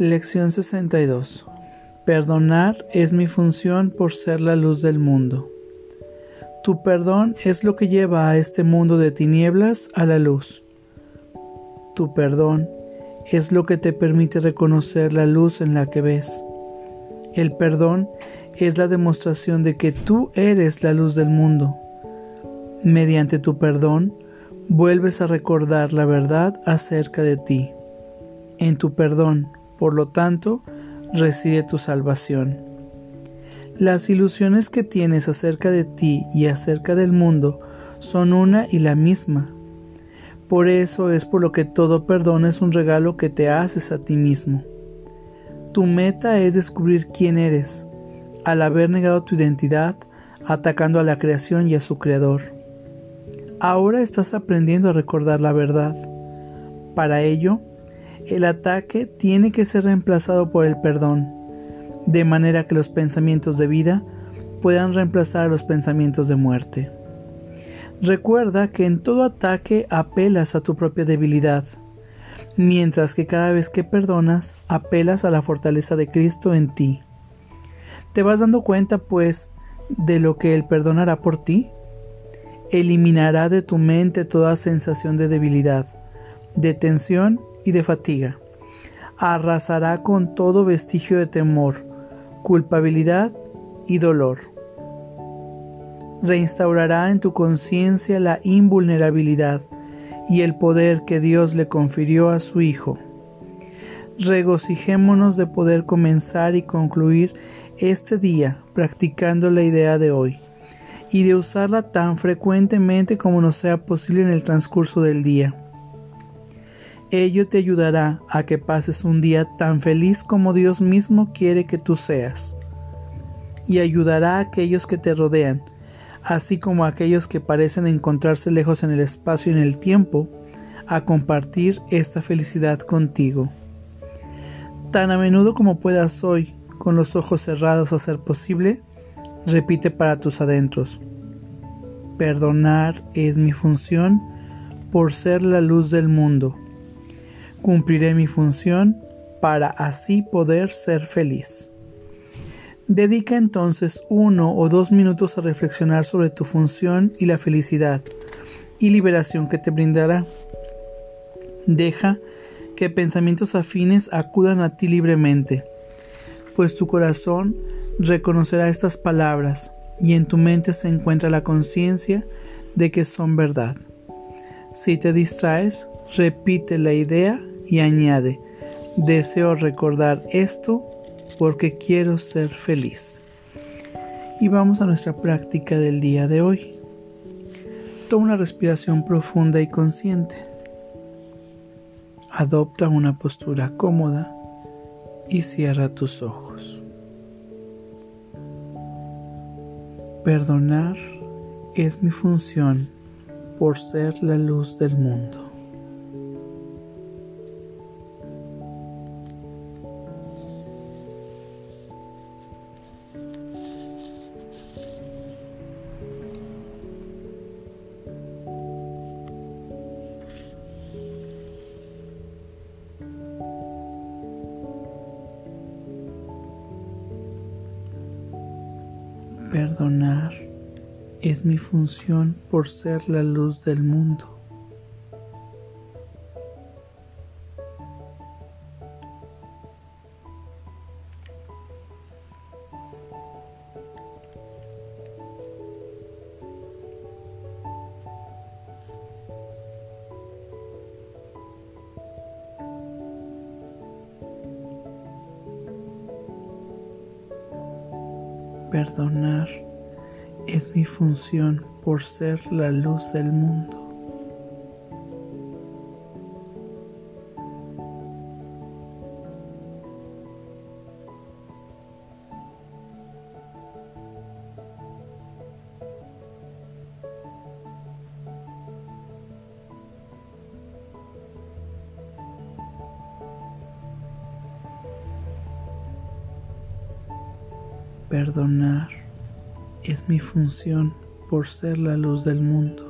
Lección 62. Perdonar es mi función por ser la luz del mundo. Tu perdón es lo que lleva a este mundo de tinieblas a la luz. Tu perdón es lo que te permite reconocer la luz en la que ves. El perdón es la demostración de que tú eres la luz del mundo. Mediante tu perdón, vuelves a recordar la verdad acerca de ti. En tu perdón, por lo tanto, reside tu salvación. Las ilusiones que tienes acerca de ti y acerca del mundo son una y la misma. Por eso es por lo que todo perdón es un regalo que te haces a ti mismo. Tu meta es descubrir quién eres, al haber negado tu identidad, atacando a la creación y a su creador. Ahora estás aprendiendo a recordar la verdad. Para ello, el ataque tiene que ser reemplazado por el perdón, de manera que los pensamientos de vida puedan reemplazar a los pensamientos de muerte. Recuerda que en todo ataque apelas a tu propia debilidad, mientras que cada vez que perdonas apelas a la fortaleza de Cristo en ti. ¿Te vas dando cuenta, pues, de lo que Él perdonará por ti? Eliminará de tu mente toda sensación de debilidad, de tensión y de fatiga. Arrasará con todo vestigio de temor, culpabilidad y dolor. Reinstaurará en tu conciencia la invulnerabilidad y el poder que Dios le confirió a su Hijo. Regocijémonos de poder comenzar y concluir este día practicando la idea de hoy y de usarla tan frecuentemente como nos sea posible en el transcurso del día. Ello te ayudará a que pases un día tan feliz como Dios mismo quiere que tú seas. Y ayudará a aquellos que te rodean, así como a aquellos que parecen encontrarse lejos en el espacio y en el tiempo, a compartir esta felicidad contigo. Tan a menudo como puedas hoy, con los ojos cerrados a ser posible, repite para tus adentros. Perdonar es mi función por ser la luz del mundo cumpliré mi función para así poder ser feliz. Dedica entonces uno o dos minutos a reflexionar sobre tu función y la felicidad y liberación que te brindará. Deja que pensamientos afines acudan a ti libremente, pues tu corazón reconocerá estas palabras y en tu mente se encuentra la conciencia de que son verdad. Si te distraes, repite la idea y añade, deseo recordar esto porque quiero ser feliz. Y vamos a nuestra práctica del día de hoy. Toma una respiración profunda y consciente. Adopta una postura cómoda y cierra tus ojos. Perdonar es mi función por ser la luz del mundo. Perdonar es mi función por ser la luz del mundo. Perdonar es mi función por ser la luz del mundo. Perdonar es mi función por ser la luz del mundo.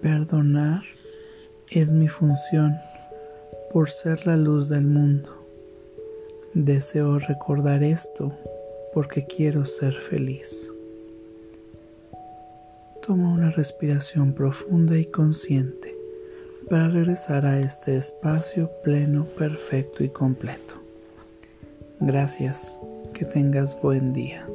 Perdonar es mi función por ser la luz del mundo. Deseo recordar esto porque quiero ser feliz. Toma una respiración profunda y consciente para regresar a este espacio pleno, perfecto y completo. Gracias, que tengas buen día.